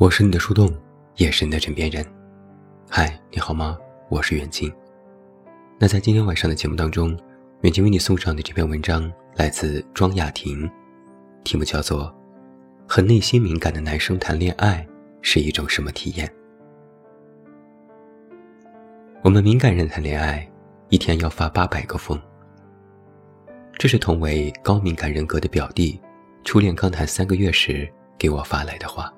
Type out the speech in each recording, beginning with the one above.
我是你的树洞，也是你的枕边人。嗨，你好吗？我是远近。那在今天晚上的节目当中，远近为你送上的这篇文章来自庄雅婷，题目叫做《和内心敏感的男生谈恋爱是一种什么体验》。我们敏感人谈恋爱，一天要发八百个疯。这是同为高敏感人格的表弟，初恋刚谈三个月时给我发来的话。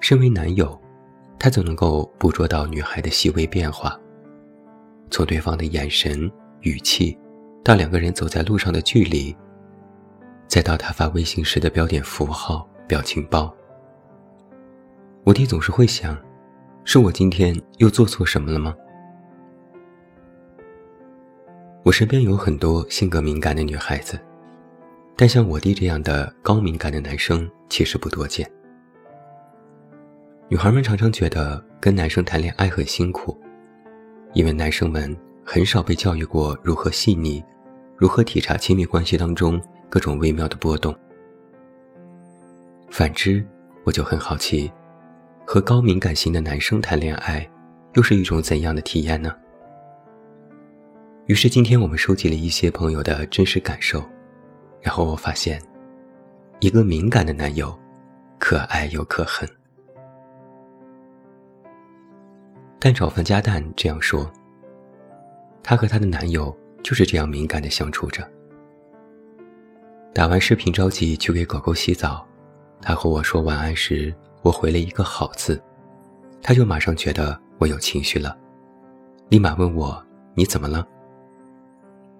身为男友，他总能够捕捉到女孩的细微变化，从对方的眼神、语气，到两个人走在路上的距离，再到他发微信时的标点符号、表情包。我弟总是会想：是我今天又做错什么了吗？我身边有很多性格敏感的女孩子，但像我弟这样的高敏感的男生其实不多见。女孩们常常觉得跟男生谈恋爱很辛苦，因为男生们很少被教育过如何细腻，如何体察亲密关系当中各种微妙的波动。反之，我就很好奇，和高敏感型的男生谈恋爱，又是一种怎样的体验呢？于是今天我们收集了一些朋友的真实感受，然后我发现，一个敏感的男友，可爱又可恨。蛋炒饭加蛋这样说：“她和她的男友就是这样敏感的相处着。打完视频着急去给狗狗洗澡，他和我说晚安时，我回了一个好字，他就马上觉得我有情绪了，立马问我你怎么了？”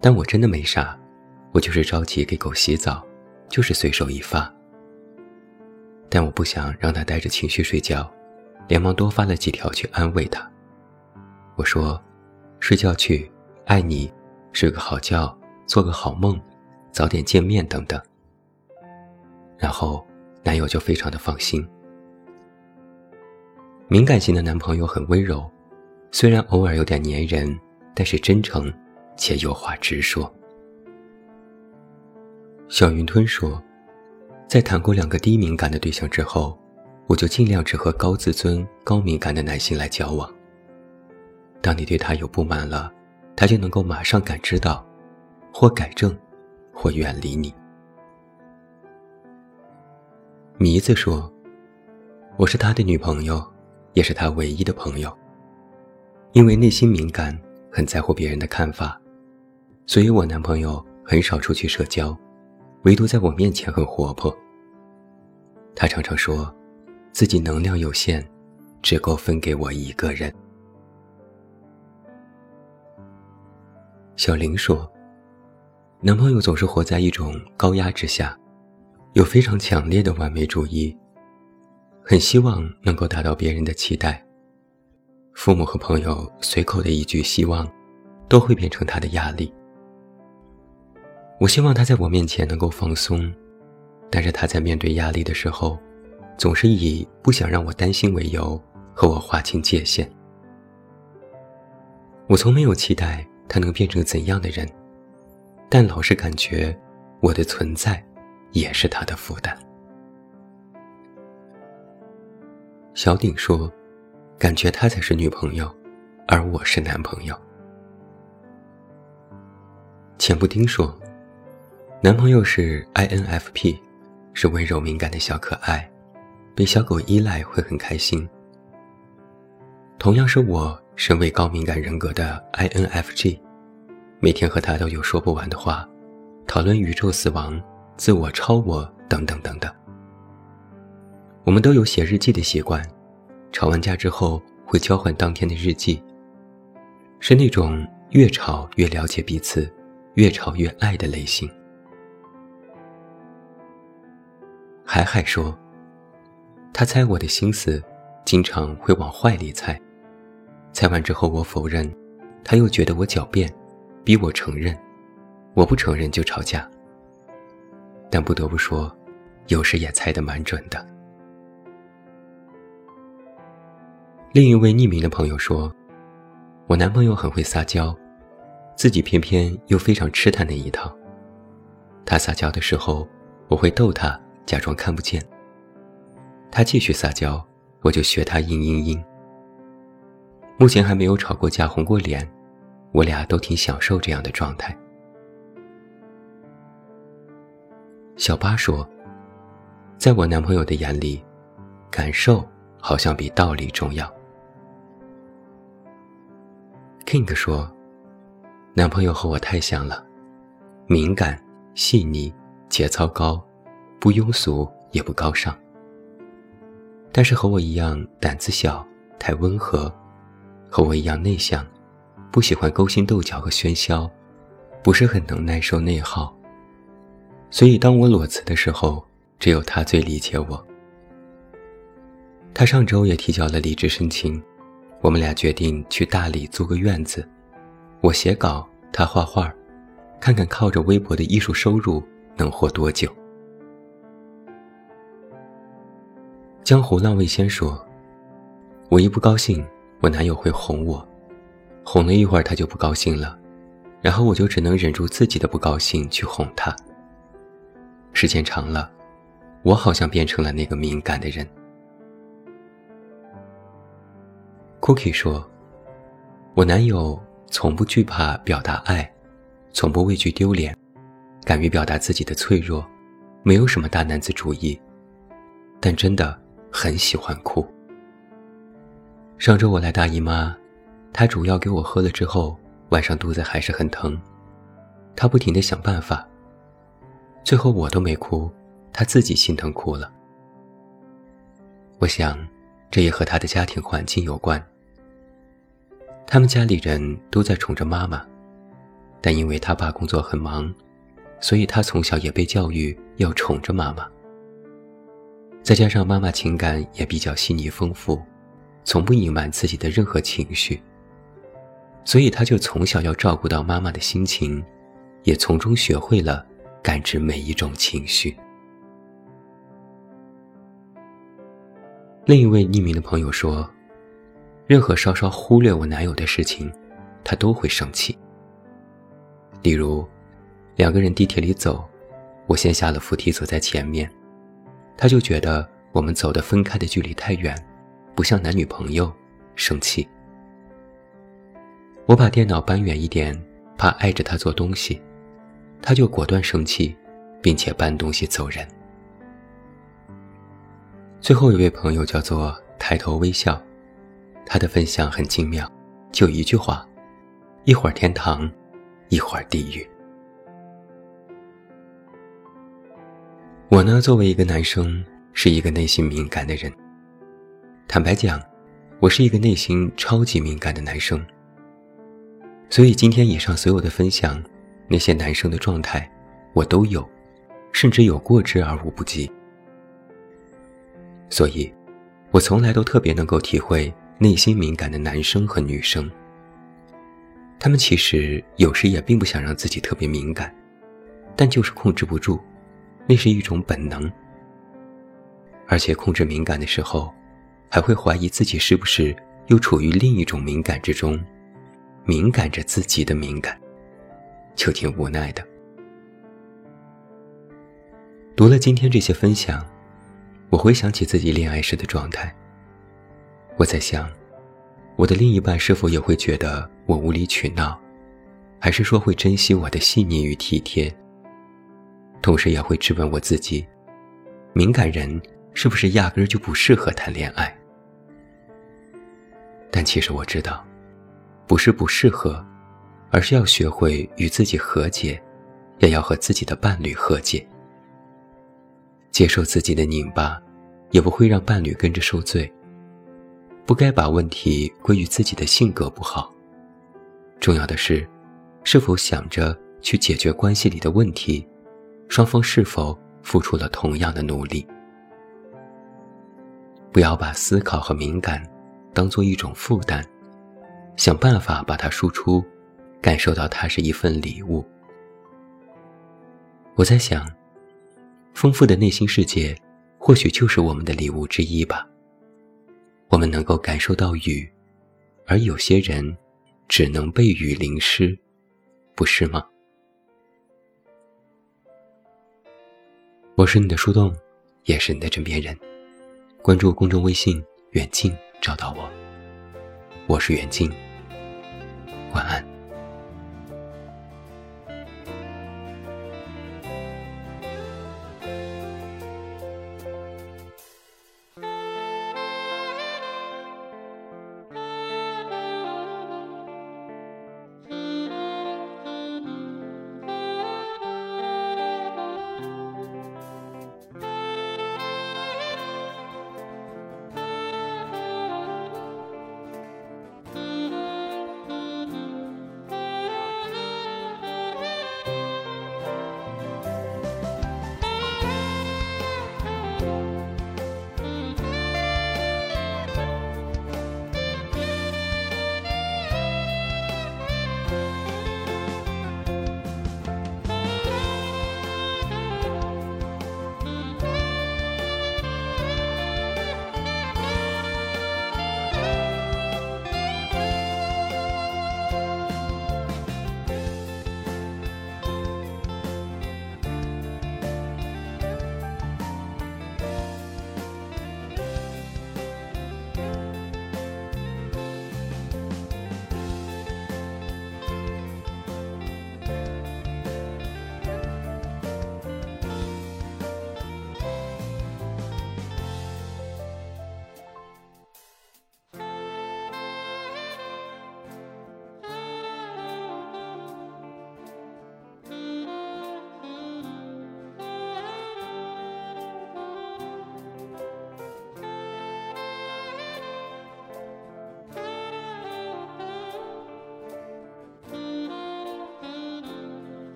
但我真的没啥，我就是着急给狗洗澡，就是随手一发。但我不想让他带着情绪睡觉，连忙多发了几条去安慰他。我说：“睡觉去，爱你，睡个好觉，做个好梦，早点见面等等。”然后男友就非常的放心。敏感型的男朋友很温柔，虽然偶尔有点粘人，但是真诚。且有话直说。小云吞说，在谈过两个低敏感的对象之后，我就尽量只和高自尊、高敏感的男性来交往。当你对他有不满了，他就能够马上感知到，或改正，或远离你。迷子说，我是他的女朋友，也是他唯一的朋友。因为内心敏感，很在乎别人的看法。所以我男朋友很少出去社交，唯独在我面前很活泼。他常常说，自己能量有限，只够分给我一个人。小林说，男朋友总是活在一种高压之下，有非常强烈的完美主义，很希望能够达到别人的期待。父母和朋友随口的一句希望，都会变成他的压力。我希望他在我面前能够放松，但是他在面对压力的时候，总是以不想让我担心为由和我划清界限。我从没有期待他能变成怎样的人，但老是感觉我的存在也是他的负担。小鼎说：“感觉他才是女朋友，而我是男朋友。”钱布丁说。男朋友是 INFP，是温柔敏感的小可爱，被小狗依赖会很开心。同样是我，身为高敏感人格的 INFJ，每天和他都有说不完的话，讨论宇宙死亡、自我超我等等等等。我们都有写日记的习惯，吵完架之后会交换当天的日记，是那种越吵越了解彼此，越吵越爱的类型。海海说：“他猜我的心思，经常会往坏里猜。猜完之后我否认，他又觉得我狡辩，逼我承认。我不承认就吵架。但不得不说，有时也猜得蛮准的。”另一位匿名的朋友说：“我男朋友很会撒娇，自己偏偏又非常吃他那一套。他撒娇的时候，我会逗他。”假装看不见，他继续撒娇，我就学他嘤嘤嘤。目前还没有吵过架、红过脸，我俩都挺享受这样的状态。小八说：“在我男朋友的眼里，感受好像比道理重要。” King 说：“男朋友和我太像了，敏感、细腻、节操高，不庸俗也不高尚。但是和我一样胆子小，太温和，和我一样内向，不喜欢勾心斗角和喧嚣，不是很能耐受内耗。所以当我裸辞的时候，只有他最理解我。他上周也提交了离职申请。”我们俩决定去大理租个院子，我写稿，他画画，看看靠着微薄的艺术收入能活多久。江湖浪味仙说：“我一不高兴，我男友会哄我，哄了一会儿他就不高兴了，然后我就只能忍住自己的不高兴去哄他。时间长了，我好像变成了那个敏感的人。” Cookie 说：“我男友从不惧怕表达爱，从不畏惧丢脸，敢于表达自己的脆弱，没有什么大男子主义，但真的很喜欢哭。上周我来大姨妈，她煮药给我喝了之后，晚上肚子还是很疼，她不停地想办法，最后我都没哭，她自己心疼哭了。我想，这也和她的家庭环境有关。”他们家里人都在宠着妈妈，但因为他爸工作很忙，所以他从小也被教育要宠着妈妈。再加上妈妈情感也比较细腻丰富，从不隐瞒自己的任何情绪，所以他就从小要照顾到妈妈的心情，也从中学会了感知每一种情绪。另一位匿名的朋友说。任何稍稍忽略我男友的事情，他都会生气。例如，两个人地铁里走，我先下了扶梯走在前面，他就觉得我们走的分开的距离太远，不像男女朋友，生气。我把电脑搬远一点，怕碍着他做东西，他就果断生气，并且搬东西走人。最后一位朋友叫做抬头微笑。他的分享很精妙，就一句话：一会儿天堂，一会儿地狱。我呢，作为一个男生，是一个内心敏感的人。坦白讲，我是一个内心超级敏感的男生。所以今天以上所有的分享，那些男生的状态，我都有，甚至有过之而无不及。所以，我从来都特别能够体会。内心敏感的男生和女生，他们其实有时也并不想让自己特别敏感，但就是控制不住，那是一种本能。而且控制敏感的时候，还会怀疑自己是不是又处于另一种敏感之中，敏感着自己的敏感，就挺无奈的。读了今天这些分享，我回想起自己恋爱时的状态。我在想，我的另一半是否也会觉得我无理取闹，还是说会珍惜我的细腻与体贴？同时也会质问我自己：敏感人是不是压根儿就不适合谈恋爱？但其实我知道，不是不适合，而是要学会与自己和解，也要和自己的伴侣和解，接受自己的拧巴，也不会让伴侣跟着受罪。不该把问题归于自己的性格不好，重要的是，是否想着去解决关系里的问题，双方是否付出了同样的努力。不要把思考和敏感当做一种负担，想办法把它输出，感受到它是一份礼物。我在想，丰富的内心世界，或许就是我们的礼物之一吧。我们能够感受到雨，而有些人只能被雨淋湿，不是吗？我是你的树洞，也是你的枕边人。关注公众微信“远近”找到我。我是远近，晚安。